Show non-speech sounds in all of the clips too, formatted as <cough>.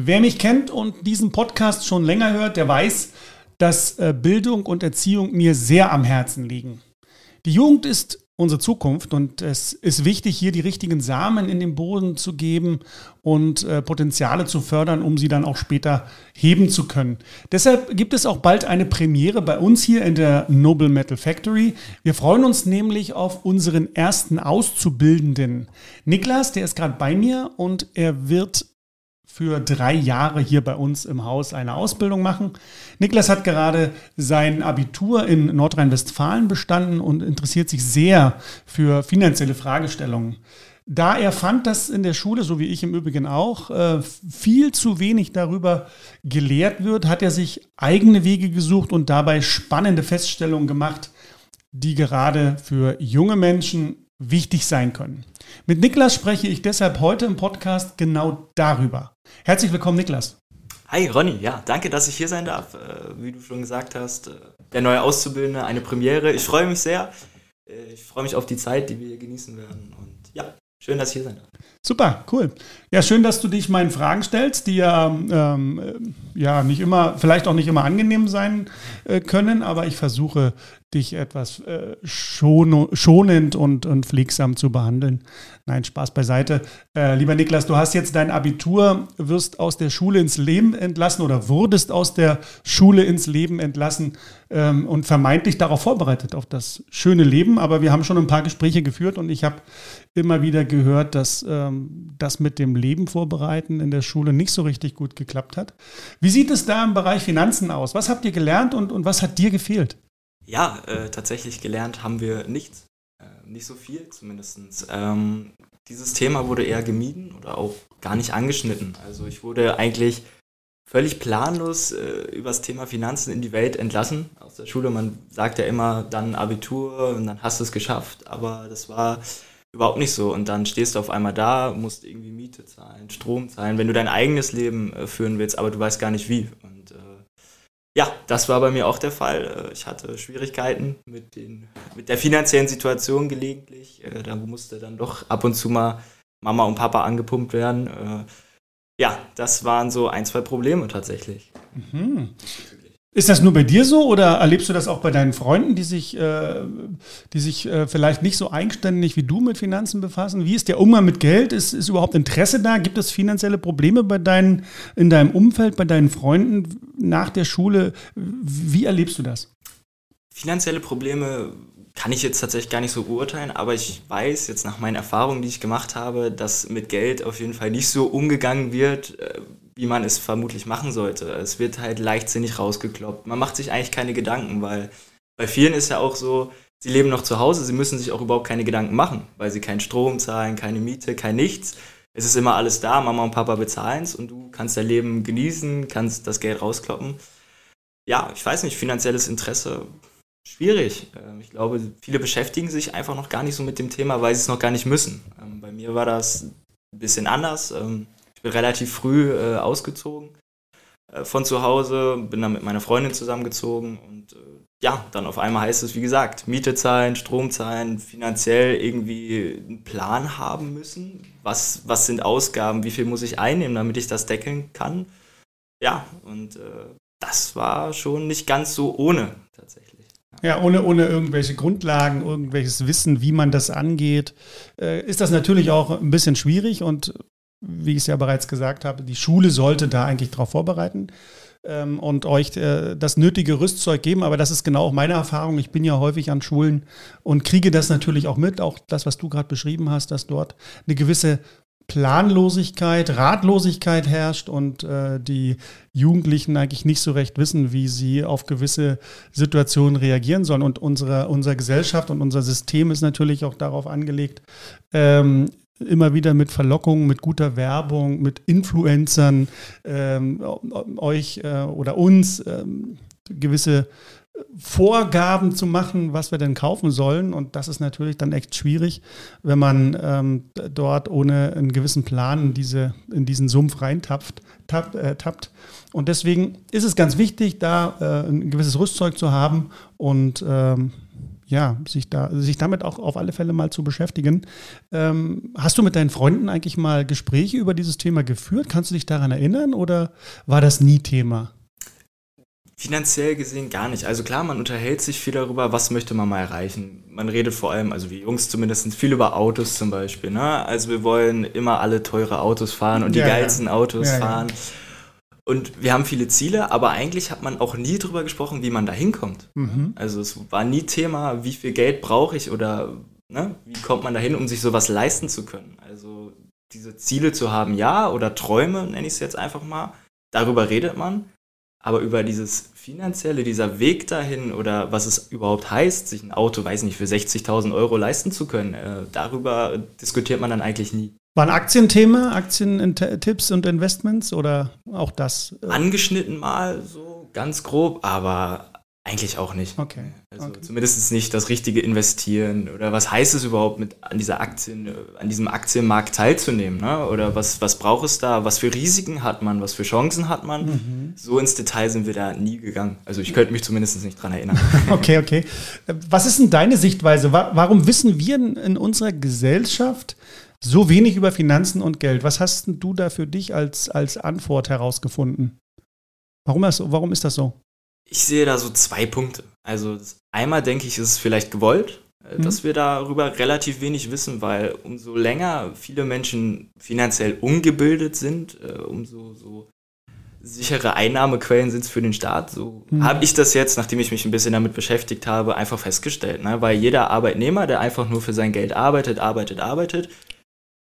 Wer mich kennt und diesen Podcast schon länger hört, der weiß, dass äh, Bildung und Erziehung mir sehr am Herzen liegen. Die Jugend ist unsere Zukunft und es ist wichtig, hier die richtigen Samen in den Boden zu geben und äh, Potenziale zu fördern, um sie dann auch später heben zu können. Deshalb gibt es auch bald eine Premiere bei uns hier in der Noble Metal Factory. Wir freuen uns nämlich auf unseren ersten Auszubildenden. Niklas, der ist gerade bei mir und er wird für drei Jahre hier bei uns im Haus eine Ausbildung machen. Niklas hat gerade sein Abitur in Nordrhein-Westfalen bestanden und interessiert sich sehr für finanzielle Fragestellungen. Da er fand, dass in der Schule, so wie ich im Übrigen auch, äh, viel zu wenig darüber gelehrt wird, hat er sich eigene Wege gesucht und dabei spannende Feststellungen gemacht, die gerade für junge Menschen wichtig sein können. Mit Niklas spreche ich deshalb heute im Podcast genau darüber. Herzlich willkommen, Niklas. Hi Ronny, ja, danke, dass ich hier sein darf. Äh, wie du schon gesagt hast, äh, der neue Auszubildende, eine Premiere. Ich freue mich sehr. Äh, ich freue mich auf die Zeit, die wir hier genießen werden. Und ja, schön, dass ich hier sein darf. Super, cool. Ja, schön, dass du dich meinen Fragen stellst, die ja, ähm, ja nicht immer, vielleicht auch nicht immer angenehm sein äh, können, aber ich versuche dich etwas äh, schon, schonend und, und pflegsam zu behandeln. Nein, Spaß beiseite. Äh, lieber Niklas, du hast jetzt dein Abitur, wirst aus der Schule ins Leben entlassen oder wurdest aus der Schule ins Leben entlassen ähm, und vermeintlich darauf vorbereitet, auf das schöne Leben. Aber wir haben schon ein paar Gespräche geführt und ich habe immer wieder gehört, dass ähm, das mit dem Leben vorbereiten in der Schule nicht so richtig gut geklappt hat. Wie sieht es da im Bereich Finanzen aus? Was habt ihr gelernt und, und was hat dir gefehlt? Ja, äh, tatsächlich gelernt haben wir nichts. Äh, nicht so viel zumindest. Ähm, dieses Thema wurde eher gemieden oder auch gar nicht angeschnitten. Also ich wurde eigentlich völlig planlos äh, über das Thema Finanzen in die Welt entlassen aus der Schule. Man sagt ja immer, dann Abitur und dann hast du es geschafft, aber das war überhaupt nicht so. Und dann stehst du auf einmal da, musst irgendwie Miete zahlen, Strom zahlen, wenn du dein eigenes Leben äh, führen willst, aber du weißt gar nicht wie. Und äh, ja, das war bei mir auch der Fall. Äh, ich hatte Schwierigkeiten mit, den, mit der finanziellen Situation gelegentlich. Äh, da musste dann doch ab und zu mal Mama und Papa angepumpt werden. Äh, ja, das waren so ein, zwei Probleme tatsächlich. Mhm. Ist das nur bei dir so oder erlebst du das auch bei deinen Freunden, die sich, äh, die sich äh, vielleicht nicht so eigenständig wie du mit Finanzen befassen? Wie ist der Umgang mit Geld? Ist, ist überhaupt Interesse da? Gibt es finanzielle Probleme bei deinen, in deinem Umfeld, bei deinen Freunden nach der Schule? Wie erlebst du das? Finanzielle Probleme kann ich jetzt tatsächlich gar nicht so beurteilen, aber ich weiß jetzt nach meinen Erfahrungen, die ich gemacht habe, dass mit Geld auf jeden Fall nicht so umgegangen wird, äh, wie man es vermutlich machen sollte. Es wird halt leichtsinnig rausgekloppt. Man macht sich eigentlich keine Gedanken, weil bei vielen ist ja auch so, sie leben noch zu Hause, sie müssen sich auch überhaupt keine Gedanken machen, weil sie keinen Strom zahlen, keine Miete, kein nichts. Es ist immer alles da, Mama und Papa bezahlen es und du kannst dein Leben genießen, kannst das Geld rauskloppen. Ja, ich weiß nicht, finanzielles Interesse, schwierig. Ähm, ich glaube, viele beschäftigen sich einfach noch gar nicht so mit dem Thema, weil sie es noch gar nicht müssen. Ähm, bei mir war das ein bisschen anders. Ich bin relativ früh äh, ausgezogen äh, von zu Hause, bin dann mit meiner Freundin zusammengezogen und äh, ja, dann auf einmal heißt es, wie gesagt, Miete zahlen, Strom zahlen, finanziell irgendwie einen Plan haben müssen. Was, was sind Ausgaben, wie viel muss ich einnehmen, damit ich das deckeln kann? Ja, und äh, das war schon nicht ganz so ohne tatsächlich. Ja, ohne, ohne irgendwelche Grundlagen, irgendwelches Wissen, wie man das angeht, äh, ist das natürlich auch ein bisschen schwierig und wie ich es ja bereits gesagt habe, die Schule sollte da eigentlich darauf vorbereiten ähm, und euch äh, das nötige Rüstzeug geben. Aber das ist genau auch meine Erfahrung. Ich bin ja häufig an Schulen und kriege das natürlich auch mit, auch das, was du gerade beschrieben hast, dass dort eine gewisse Planlosigkeit, Ratlosigkeit herrscht und äh, die Jugendlichen eigentlich nicht so recht wissen, wie sie auf gewisse Situationen reagieren sollen. Und unsere, unsere Gesellschaft und unser System ist natürlich auch darauf angelegt, ähm, immer wieder mit Verlockungen, mit guter Werbung, mit Influencern ähm, euch äh, oder uns ähm, gewisse Vorgaben zu machen, was wir denn kaufen sollen. Und das ist natürlich dann echt schwierig, wenn man ähm, dort ohne einen gewissen Plan in, diese, in diesen Sumpf reintappt. Tapp, äh, tappt. Und deswegen ist es ganz wichtig, da äh, ein gewisses Rüstzeug zu haben und ähm, ja, sich, da, sich damit auch auf alle Fälle mal zu beschäftigen. Ähm, hast du mit deinen Freunden eigentlich mal Gespräche über dieses Thema geführt? Kannst du dich daran erinnern oder war das nie Thema? Finanziell gesehen gar nicht. Also klar, man unterhält sich viel darüber, was möchte man mal erreichen. Man redet vor allem, also wie Jungs zumindest, viel über Autos zum Beispiel. Ne? Also wir wollen immer alle teure Autos fahren und die ja, geilsten ja. Autos ja, fahren. Und wir haben viele Ziele, aber eigentlich hat man auch nie darüber gesprochen, wie man da hinkommt. Mhm. Also es war nie Thema, wie viel Geld brauche ich oder ne, wie kommt man dahin, um sich sowas leisten zu können. Also diese Ziele zu haben, ja, oder Träume, nenne ich es jetzt einfach mal, darüber redet man. Aber über dieses finanzielle, dieser Weg dahin oder was es überhaupt heißt, sich ein Auto, weiß nicht, für 60.000 Euro leisten zu können, äh, darüber diskutiert man dann eigentlich nie. Waren Aktienthema, Aktientipps und Investments oder auch das? Äh? Angeschnitten mal so ganz grob, aber eigentlich auch nicht. Okay. Also okay. zumindest nicht das richtige Investieren oder was heißt es überhaupt, mit an dieser Aktien, an diesem Aktienmarkt teilzunehmen? Ne? Oder was, was braucht es da? Was für Risiken hat man? Was für Chancen hat man? Mhm. So ins Detail sind wir da nie gegangen. Also ich könnte mich zumindest nicht dran erinnern. <laughs> okay, okay. Was ist denn deine Sichtweise? Warum wissen wir in unserer Gesellschaft so wenig über Finanzen und Geld? Was hast du da für dich als, als Antwort herausgefunden? Warum, das, warum ist das so? Ich sehe da so zwei Punkte. Also einmal denke ich, ist es vielleicht gewollt, äh, mhm. dass wir darüber relativ wenig wissen, weil umso länger viele Menschen finanziell ungebildet sind, äh, umso so sichere Einnahmequellen sind es für den Staat. So mhm. habe ich das jetzt, nachdem ich mich ein bisschen damit beschäftigt habe, einfach festgestellt. Ne? Weil jeder Arbeitnehmer, der einfach nur für sein Geld arbeitet, arbeitet, arbeitet,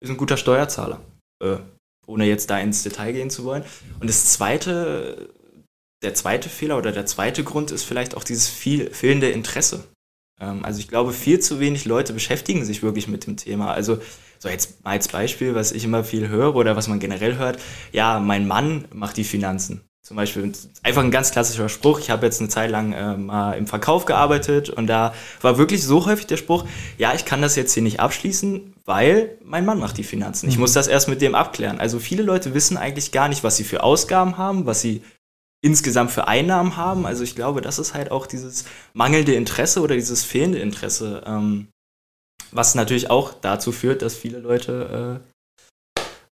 ist ein guter Steuerzahler. Äh, ohne jetzt da ins Detail gehen zu wollen. Und das zweite der zweite Fehler oder der zweite Grund ist vielleicht auch dieses viel, fehlende Interesse. Ähm, also ich glaube, viel zu wenig Leute beschäftigen sich wirklich mit dem Thema. Also so jetzt mal als Beispiel, was ich immer viel höre oder was man generell hört, ja, mein Mann macht die Finanzen. Zum Beispiel einfach ein ganz klassischer Spruch. Ich habe jetzt eine Zeit lang äh, mal im Verkauf gearbeitet und da war wirklich so häufig der Spruch, ja, ich kann das jetzt hier nicht abschließen, weil mein Mann macht die Finanzen. Ich mhm. muss das erst mit dem abklären. Also viele Leute wissen eigentlich gar nicht, was sie für Ausgaben haben, was sie insgesamt für Einnahmen haben. Also ich glaube, das ist halt auch dieses mangelnde Interesse oder dieses fehlende Interesse, ähm, was natürlich auch dazu führt, dass viele Leute äh,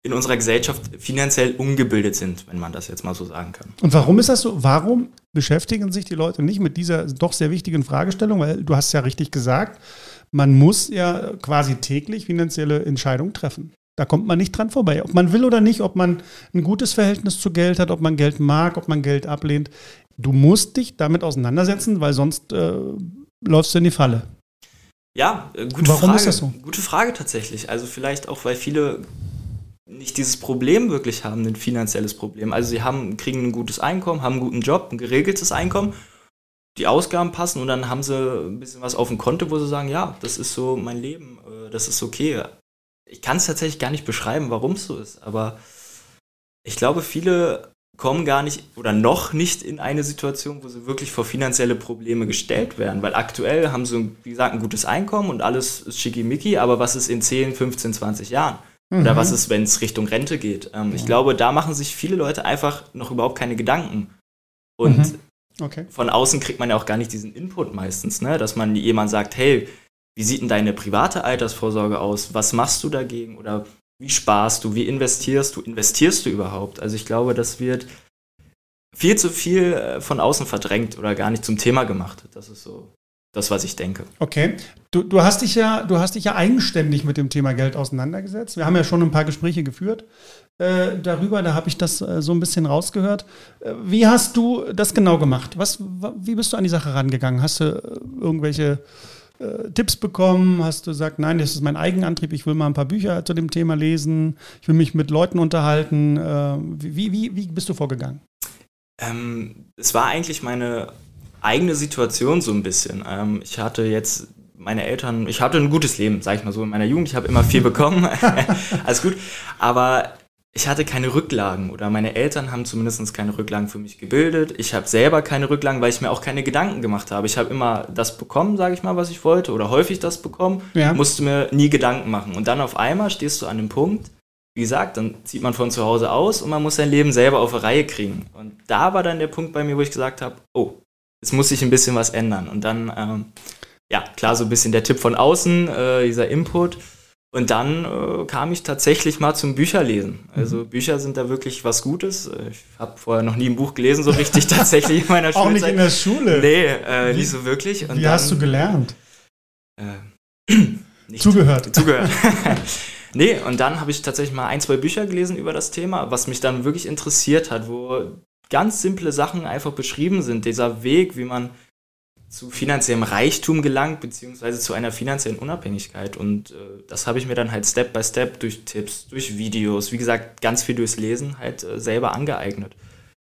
in unserer Gesellschaft finanziell ungebildet sind, wenn man das jetzt mal so sagen kann. Und warum ist das so? Warum beschäftigen sich die Leute nicht mit dieser doch sehr wichtigen Fragestellung? Weil du hast ja richtig gesagt, man muss ja quasi täglich finanzielle Entscheidungen treffen. Da kommt man nicht dran vorbei. Ob man will oder nicht, ob man ein gutes Verhältnis zu Geld hat, ob man Geld mag, ob man Geld ablehnt. Du musst dich damit auseinandersetzen, weil sonst äh, läufst du in die Falle. Ja, äh, gute Warum Frage. ist das so? Gute Frage tatsächlich. Also vielleicht auch, weil viele nicht dieses Problem wirklich haben, ein finanzielles Problem. Also sie haben, kriegen ein gutes Einkommen, haben einen guten Job, ein geregeltes Einkommen, die Ausgaben passen und dann haben sie ein bisschen was auf dem Konto, wo sie sagen, ja, das ist so mein Leben, äh, das ist okay ich kann es tatsächlich gar nicht beschreiben, warum es so ist, aber ich glaube, viele kommen gar nicht oder noch nicht in eine Situation, wo sie wirklich vor finanzielle Probleme gestellt werden, weil aktuell haben sie, wie gesagt, ein gutes Einkommen und alles ist schickimicki, aber was ist in 10, 15, 20 Jahren? Mhm. Oder was ist, wenn es Richtung Rente geht? Ähm, ja. Ich glaube, da machen sich viele Leute einfach noch überhaupt keine Gedanken. Und mhm. okay. von außen kriegt man ja auch gar nicht diesen Input meistens, ne? dass man jemand sagt, hey, wie sieht denn deine private Altersvorsorge aus? Was machst du dagegen? Oder wie sparst du? Wie investierst du? Investierst du überhaupt? Also ich glaube, das wird viel zu viel äh, von außen verdrängt oder gar nicht zum Thema gemacht. Das ist so das, was ich denke. Okay. Du, du, hast dich ja, du hast dich ja eigenständig mit dem Thema Geld auseinandergesetzt. Wir haben ja schon ein paar Gespräche geführt äh, darüber, da habe ich das äh, so ein bisschen rausgehört. Äh, wie hast du das genau gemacht? Was, wie bist du an die Sache rangegangen? Hast du äh, irgendwelche äh, Tipps bekommen? Hast du gesagt, nein, das ist mein Eigenantrieb, ich will mal ein paar Bücher zu dem Thema lesen, ich will mich mit Leuten unterhalten. Äh, wie, wie, wie bist du vorgegangen? Ähm, es war eigentlich meine eigene Situation so ein bisschen. Ähm, ich hatte jetzt meine Eltern, ich hatte ein gutes Leben, sag ich mal so, in meiner Jugend. Ich habe immer viel bekommen. <laughs> Alles gut. Aber ich hatte keine Rücklagen oder meine Eltern haben zumindest keine Rücklagen für mich gebildet. Ich habe selber keine Rücklagen, weil ich mir auch keine Gedanken gemacht habe. Ich habe immer das bekommen, sage ich mal, was ich wollte oder häufig das bekommen, ja. musste mir nie Gedanken machen. Und dann auf einmal stehst du an dem Punkt, wie gesagt, dann zieht man von zu Hause aus und man muss sein Leben selber auf eine Reihe kriegen. Und da war dann der Punkt bei mir, wo ich gesagt habe, oh, es muss sich ein bisschen was ändern. Und dann ähm, ja, klar, so ein bisschen der Tipp von außen, äh, dieser Input. Und dann äh, kam ich tatsächlich mal zum Bücherlesen. Also mhm. Bücher sind da wirklich was Gutes. Ich habe vorher noch nie ein Buch gelesen, so richtig <laughs> tatsächlich in meiner Schule. Auch nicht in der Schule? Nee, äh, nicht so wirklich. Und wie dann, hast du gelernt? Äh, <clears throat> Zugehört. <laughs> Zugehört. <laughs> nee, und dann habe ich tatsächlich mal ein, zwei Bücher gelesen über das Thema, was mich dann wirklich interessiert hat, wo ganz simple Sachen einfach beschrieben sind. Dieser Weg, wie man zu finanziellem Reichtum gelangt, beziehungsweise zu einer finanziellen Unabhängigkeit. Und äh, das habe ich mir dann halt Step by Step durch Tipps, durch Videos, wie gesagt, ganz viel durchs Lesen halt äh, selber angeeignet.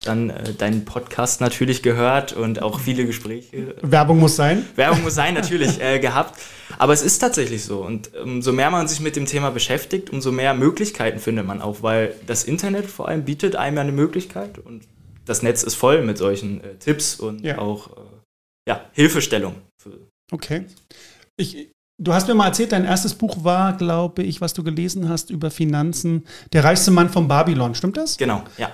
Dann äh, deinen Podcast natürlich gehört und auch viele Gespräche. Werbung muss sein. Werbung muss sein, <laughs> natürlich, äh, gehabt. Aber es ist tatsächlich so. Und umso mehr man sich mit dem Thema beschäftigt, umso mehr Möglichkeiten findet man auch, weil das Internet vor allem bietet einem eine Möglichkeit und das Netz ist voll mit solchen äh, Tipps und ja. auch äh, ja, Hilfestellung. okay. Ich, du hast mir mal erzählt, dein erstes Buch war, glaube ich, was du gelesen hast über Finanzen, Der reichste Mann von Babylon. Stimmt das? Genau, ja.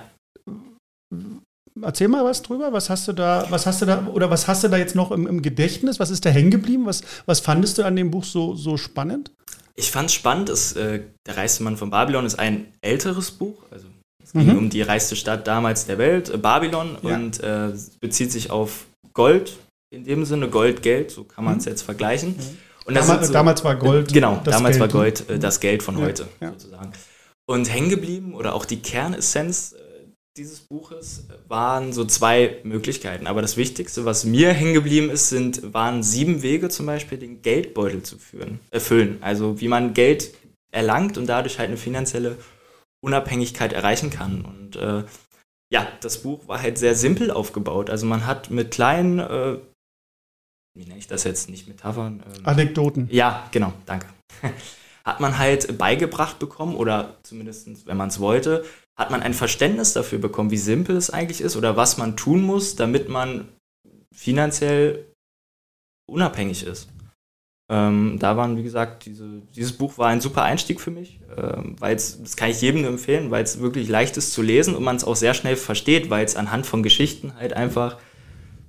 Erzähl mal was drüber. Was hast du da, was hast du da, oder was hast du da jetzt noch im, im Gedächtnis? Was ist da hängen geblieben? Was, was fandest du an dem Buch so, so spannend? Ich fand es spannend, äh, Der reichste Mann von Babylon ist ein älteres Buch. Also es ging mhm. um die reichste Stadt damals der Welt, äh, Babylon, ja. und äh, bezieht sich auf Gold, in dem Sinne Gold, Geld, so kann man es mhm. jetzt vergleichen. Mhm. Und damals, so, damals, war Gold. Genau, damals Geld. war Gold äh, das Geld von heute, ja. sozusagen. Und hängen geblieben oder auch die Kernessenz äh, dieses Buches waren so zwei Möglichkeiten. Aber das Wichtigste, was mir hängen geblieben ist, sind, waren sieben Wege zum Beispiel, den Geldbeutel zu führen, erfüllen. Also wie man Geld erlangt und dadurch halt eine finanzielle Unabhängigkeit erreichen kann. Und äh, ja, das Buch war halt sehr simpel aufgebaut. Also man hat mit kleinen äh, wie nenne ich das jetzt, nicht Metaphern? Ähm, Anekdoten. Ja, genau, danke. <laughs> hat man halt beigebracht bekommen, oder zumindest, wenn man es wollte, hat man ein Verständnis dafür bekommen, wie simpel es eigentlich ist oder was man tun muss, damit man finanziell unabhängig ist. Ähm, da waren, wie gesagt, diese, dieses Buch war ein super Einstieg für mich, ähm, weil es, das kann ich jedem empfehlen, weil es wirklich leicht ist zu lesen und man es auch sehr schnell versteht, weil es anhand von Geschichten halt einfach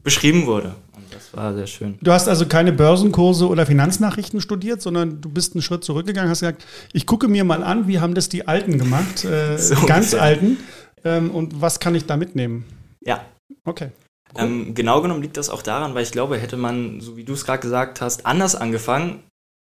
beschrieben wurde. Das war sehr schön. Du hast also keine Börsenkurse oder Finanznachrichten studiert, sondern du bist einen Schritt zurückgegangen, hast gesagt, ich gucke mir mal an, wie haben das die Alten gemacht, äh, <laughs> so ganz ungefähr. Alten, ähm, und was kann ich da mitnehmen? Ja. Okay. Cool. Ähm, genau genommen liegt das auch daran, weil ich glaube, hätte man, so wie du es gerade gesagt hast, anders angefangen,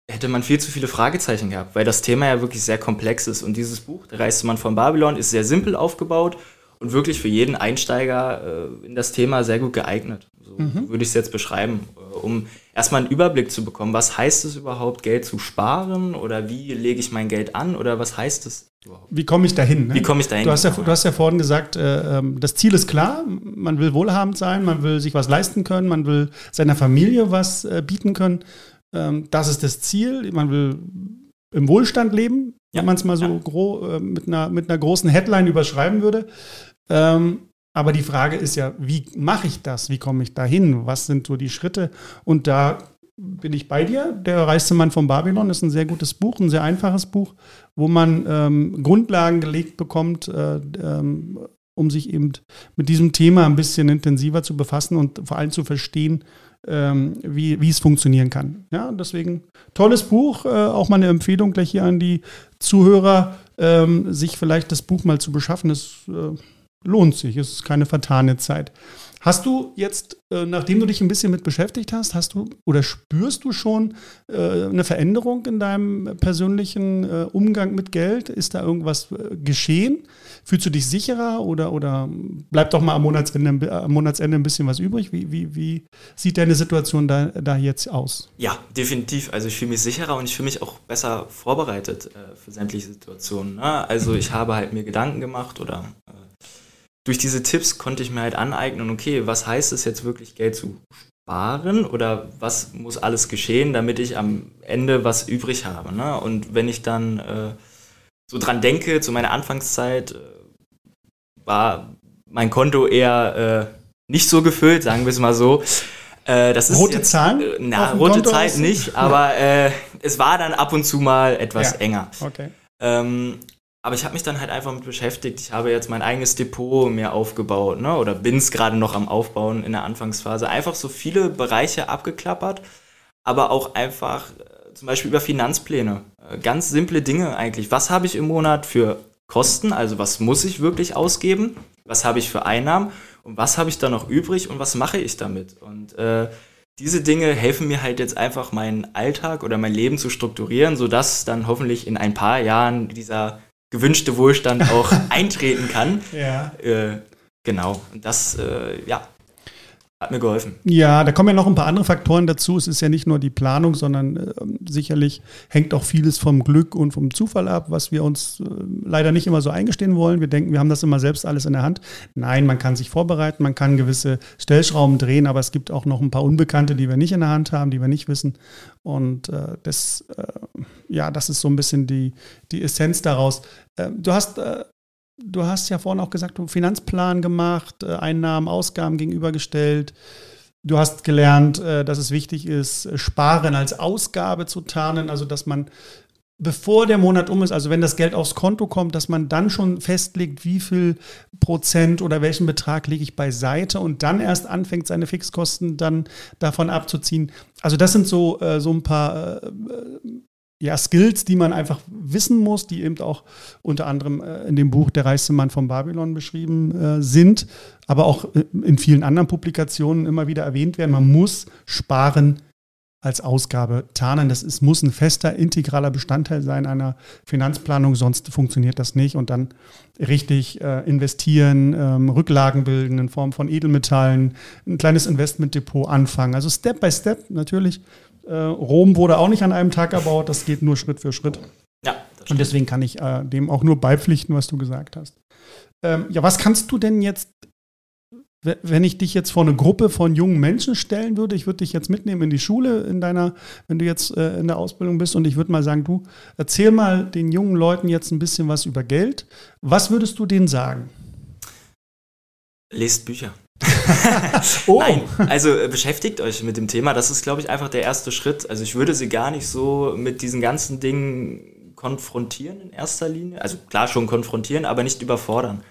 hätte man viel zu viele Fragezeichen gehabt, weil das Thema ja wirklich sehr komplex ist. Und dieses Buch, Der reiste Mann von Babylon, ist sehr simpel aufgebaut und wirklich für jeden Einsteiger äh, in das Thema sehr gut geeignet. So mhm. würde ich es jetzt beschreiben, äh, um erstmal einen Überblick zu bekommen. Was heißt es überhaupt, Geld zu sparen oder wie lege ich mein Geld an oder was heißt es überhaupt? Wie komme ich dahin? Ne? Wie komme ich dahin? Du hast, ja, du hast ja vorhin gesagt, äh, ähm, das Ziel ist klar, man will wohlhabend sein, man will sich was leisten können, man will seiner Familie was äh, bieten können. Ähm, das ist das Ziel, man will im Wohlstand leben, ja. wenn man es mal so ja. gro äh, mit, einer, mit einer großen Headline überschreiben würde. Ähm, aber die Frage ist ja, wie mache ich das? Wie komme ich dahin? Was sind so die Schritte? Und da bin ich bei dir. Der reichste Mann von Babylon ist ein sehr gutes Buch, ein sehr einfaches Buch, wo man ähm, Grundlagen gelegt bekommt, äh, ähm, um sich eben mit diesem Thema ein bisschen intensiver zu befassen und vor allem zu verstehen, ähm, wie, wie es funktionieren kann. Ja, deswegen tolles Buch, äh, auch mal eine Empfehlung gleich hier an die Zuhörer, ähm, sich vielleicht das Buch mal zu beschaffen. Das äh, lohnt sich, es ist keine vertane Zeit. Hast du jetzt, äh, nachdem du dich ein bisschen mit beschäftigt hast, hast du oder spürst du schon äh, eine Veränderung in deinem persönlichen äh, Umgang mit Geld? Ist da irgendwas geschehen? Fühlst du dich sicherer oder, oder bleibt doch mal am Monatsende, am Monatsende ein bisschen was übrig? Wie, wie, wie sieht deine Situation da, da jetzt aus? Ja, definitiv. Also ich fühle mich sicherer und ich fühle mich auch besser vorbereitet für sämtliche Situationen. Ne? Also ich habe halt mir Gedanken gemacht oder durch diese Tipps konnte ich mir halt aneignen, okay, was heißt es jetzt wirklich Geld zu sparen oder was muss alles geschehen, damit ich am Ende was übrig habe. Ne? Und wenn ich dann äh, so dran denke, zu meiner Anfangszeit äh, war mein Konto eher äh, nicht so gefüllt, sagen wir es mal so. Äh, rote jetzt, Zahlen? Äh, na, rote Zahlen nicht, aber äh, es war dann ab und zu mal etwas ja. enger. Okay. Ähm, aber ich habe mich dann halt einfach mit beschäftigt. Ich habe jetzt mein eigenes Depot mir aufgebaut, ne? Oder bin es gerade noch am Aufbauen in der Anfangsphase. Einfach so viele Bereiche abgeklappert. aber auch einfach äh, zum Beispiel über Finanzpläne. Äh, ganz simple Dinge eigentlich. Was habe ich im Monat für Kosten? Also was muss ich wirklich ausgeben? Was habe ich für Einnahmen? Und was habe ich da noch übrig und was mache ich damit? Und äh, diese Dinge helfen mir halt jetzt einfach meinen Alltag oder mein Leben zu strukturieren, sodass dann hoffentlich in ein paar Jahren dieser gewünschte Wohlstand auch <laughs> eintreten kann. Ja. Äh, genau. Und das, äh, ja, hat mir geholfen. Ja, da kommen ja noch ein paar andere Faktoren dazu. Es ist ja nicht nur die Planung, sondern äh, sicherlich hängt auch vieles vom Glück und vom Zufall ab, was wir uns äh, leider nicht immer so eingestehen wollen. Wir denken, wir haben das immer selbst alles in der Hand. Nein, man kann sich vorbereiten, man kann gewisse Stellschrauben drehen, aber es gibt auch noch ein paar Unbekannte, die wir nicht in der Hand haben, die wir nicht wissen. Und äh, das, äh, ja, das ist so ein bisschen die, die Essenz daraus. Äh, du hast äh, du hast ja vorhin auch gesagt, du Finanzplan gemacht, äh, Einnahmen, Ausgaben gegenübergestellt. Du hast gelernt, äh, dass es wichtig ist, Sparen als Ausgabe zu tarnen, also dass man bevor der Monat um ist, also wenn das Geld aufs Konto kommt, dass man dann schon festlegt, wie viel Prozent oder welchen Betrag lege ich beiseite und dann erst anfängt, seine Fixkosten dann davon abzuziehen. Also das sind so, äh, so ein paar ja, Skills, die man einfach wissen muss, die eben auch unter anderem äh, in dem Buch Der reichste Mann von Babylon beschrieben äh, sind, aber auch äh, in vielen anderen Publikationen immer wieder erwähnt werden. Man muss sparen als Ausgabe tarnen. Das ist, muss ein fester, integraler Bestandteil sein einer Finanzplanung, sonst funktioniert das nicht. Und dann richtig äh, investieren, ähm, Rücklagen bilden in Form von Edelmetallen, ein kleines Investmentdepot anfangen. Also Step by Step natürlich äh, Rom wurde auch nicht an einem Tag erbaut, das geht nur Schritt für Schritt. Ja. Und deswegen kann ich äh, dem auch nur beipflichten, was du gesagt hast. Ähm, ja, was kannst du denn jetzt, wenn ich dich jetzt vor eine Gruppe von jungen Menschen stellen würde, ich würde dich jetzt mitnehmen in die Schule, in deiner, wenn du jetzt äh, in der Ausbildung bist und ich würde mal sagen, du erzähl mal den jungen Leuten jetzt ein bisschen was über Geld. Was würdest du denen sagen? Lest Bücher. <laughs> <laughs> oh. Nein, also äh, beschäftigt euch mit dem Thema. Das ist, glaube ich, einfach der erste Schritt. Also ich würde sie gar nicht so mit diesen ganzen Dingen konfrontieren in erster Linie. Also klar schon konfrontieren, aber nicht überfordern.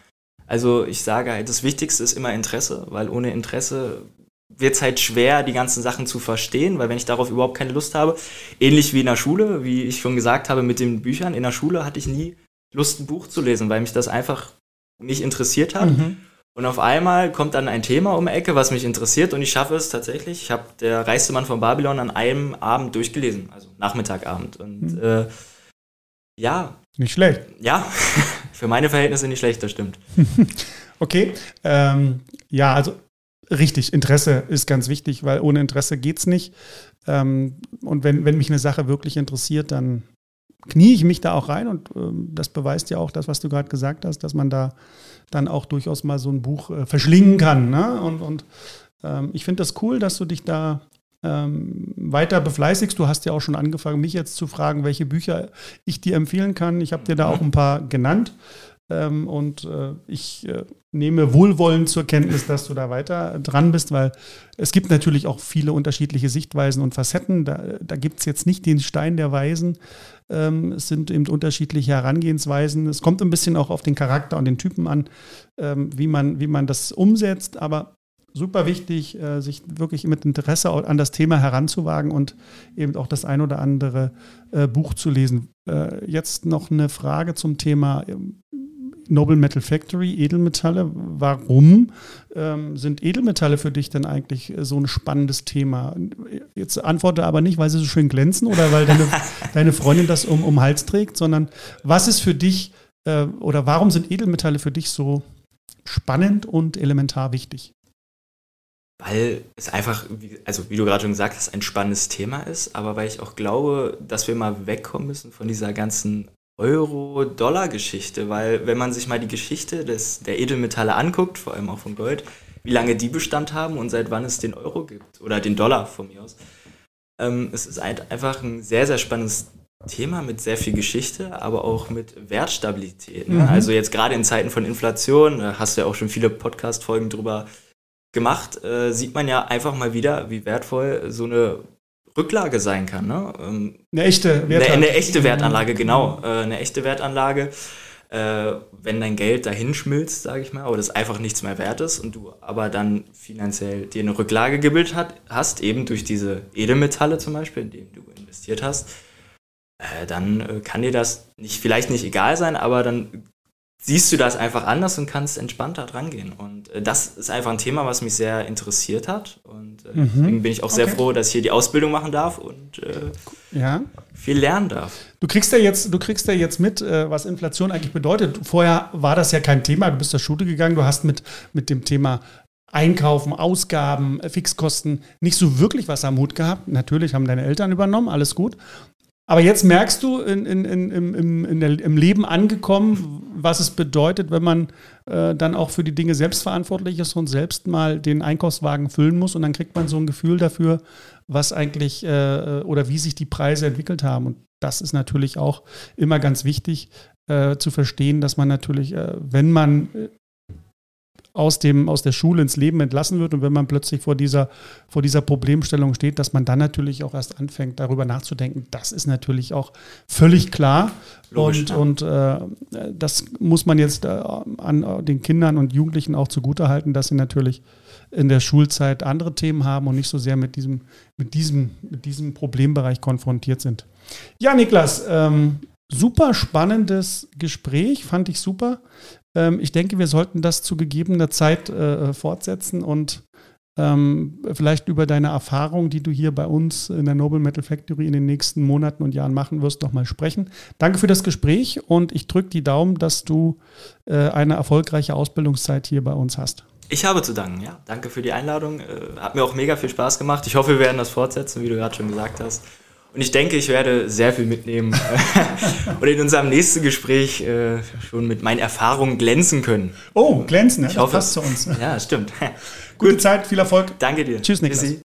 Also ich sage halt, das Wichtigste ist immer Interesse, weil ohne Interesse wird es halt schwer, die ganzen Sachen zu verstehen, weil wenn ich darauf überhaupt keine Lust habe, ähnlich wie in der Schule, wie ich schon gesagt habe mit den Büchern, in der Schule hatte ich nie Lust, ein Buch zu lesen, weil mich das einfach nicht interessiert hat. Mhm. Und auf einmal kommt dann ein Thema um die Ecke, was mich interessiert und ich schaffe es tatsächlich. Ich habe der reichste Mann von Babylon an einem Abend durchgelesen, also Nachmittagabend. Und mhm. äh, ja. Nicht schlecht. Ja, für meine Verhältnisse nicht schlecht, das stimmt. <laughs> okay. Ähm, ja, also richtig, Interesse ist ganz wichtig, weil ohne Interesse geht es nicht. Ähm, und wenn, wenn mich eine Sache wirklich interessiert, dann knie ich mich da auch rein und ähm, das beweist ja auch das, was du gerade gesagt hast, dass man da dann auch durchaus mal so ein Buch äh, verschlingen kann. Ne? Und, und ähm, ich finde das cool, dass du dich da ähm, weiter befleißigst. Du hast ja auch schon angefangen, mich jetzt zu fragen, welche Bücher ich dir empfehlen kann. Ich habe dir da auch ein paar genannt. Ähm, und äh, ich äh, nehme wohlwollend zur Kenntnis, dass du da weiter dran bist, weil es gibt natürlich auch viele unterschiedliche Sichtweisen und Facetten. Da, da gibt es jetzt nicht den Stein der Weisen. Ähm, es sind eben unterschiedliche Herangehensweisen. Es kommt ein bisschen auch auf den Charakter und den Typen an, wie, man, wie man das umsetzt. Aber super wichtig, äh, sich wirklich mit Interesse an das Thema heranzuwagen und eben auch das ein oder andere äh, Buch zu lesen. Äh, jetzt noch eine Frage zum Thema ähm, Noble Metal Factory, Edelmetalle. Warum ähm, sind Edelmetalle für dich denn eigentlich so ein spannendes Thema? Jetzt antworte aber nicht, weil sie so schön glänzen oder weil deine, <laughs> deine Freundin das um, um Hals trägt, sondern was ist für dich äh, oder warum sind Edelmetalle für dich so spannend und elementar wichtig? Weil es einfach, also wie du gerade schon gesagt hast, ein spannendes Thema ist, aber weil ich auch glaube, dass wir mal wegkommen müssen von dieser ganzen Euro-Dollar-Geschichte, weil wenn man sich mal die Geschichte des, der Edelmetalle anguckt, vor allem auch von Gold, wie lange die Bestand haben und seit wann es den Euro gibt oder den Dollar von mir aus. Ähm, es ist ein, einfach ein sehr, sehr spannendes Thema mit sehr viel Geschichte, aber auch mit Wertstabilität. Ne? Mhm. Also jetzt gerade in Zeiten von Inflation, da hast du ja auch schon viele Podcast-Folgen drüber gemacht, äh, sieht man ja einfach mal wieder, wie wertvoll so eine Rücklage sein kann. Ne? Ähm, eine echte Wertanlage. Eine, eine, echte Wertanlage, genau. Äh, eine echte Wertanlage. äh, wenn dein Geld dahin schmilzt, sage ich mal, oder es einfach nichts mehr wert ist und du aber dann finanziell dir eine Rücklage gebildet hat, hast, eben durch diese Edelmetalle zum Beispiel, in denen du investiert hast, äh, dann äh, kann dir das nicht, vielleicht nicht egal sein, aber dann siehst du das einfach anders und kannst entspannter dran gehen. Und äh, das ist einfach ein Thema, was mich sehr interessiert hat. Und äh, mhm. deswegen bin ich auch sehr okay. froh, dass ich hier die Ausbildung machen darf und äh, ja. viel lernen darf. Du kriegst ja jetzt, du kriegst ja jetzt mit, äh, was Inflation eigentlich bedeutet. Vorher war das ja kein Thema. Du bist zur Schule gegangen, du hast mit, mit dem Thema Einkaufen, Ausgaben, Fixkosten nicht so wirklich was am Hut gehabt. Natürlich haben deine Eltern übernommen, alles gut. Aber jetzt merkst du in, in, in, im, in der, im Leben angekommen, was es bedeutet, wenn man äh, dann auch für die Dinge selbst verantwortlich ist und selbst mal den Einkaufswagen füllen muss. Und dann kriegt man so ein Gefühl dafür, was eigentlich äh, oder wie sich die Preise entwickelt haben. Und das ist natürlich auch immer ganz wichtig äh, zu verstehen, dass man natürlich, äh, wenn man äh, aus, dem, aus der Schule ins Leben entlassen wird und wenn man plötzlich vor dieser, vor dieser Problemstellung steht, dass man dann natürlich auch erst anfängt, darüber nachzudenken. Das ist natürlich auch völlig klar. Logisch, und und äh, das muss man jetzt äh, an den Kindern und Jugendlichen auch zugutehalten, dass sie natürlich in der Schulzeit andere Themen haben und nicht so sehr mit diesem, mit diesem, mit diesem Problembereich konfrontiert sind. Ja, Niklas, ähm, super spannendes Gespräch, fand ich super. Ähm, ich denke, wir sollten das zu gegebener Zeit äh, fortsetzen und ähm, vielleicht über deine Erfahrung, die du hier bei uns in der Noble Metal Factory in den nächsten Monaten und Jahren machen wirst, nochmal sprechen. Danke für das Gespräch und ich drücke die Daumen, dass du äh, eine erfolgreiche Ausbildungszeit hier bei uns hast. Ich habe zu danken, ja. Danke für die Einladung. Äh, hat mir auch mega viel Spaß gemacht. Ich hoffe, wir werden das fortsetzen, wie du gerade schon gesagt hast. Und ich denke, ich werde sehr viel mitnehmen <laughs> und in unserem nächsten Gespräch äh, schon mit meinen Erfahrungen glänzen können. Oh, glänzen, ja, ich hoffe, passt zu uns. Ja, stimmt. Gute Gut. Zeit, viel Erfolg. Danke dir. Tschüss, Niklas. Tschüssi.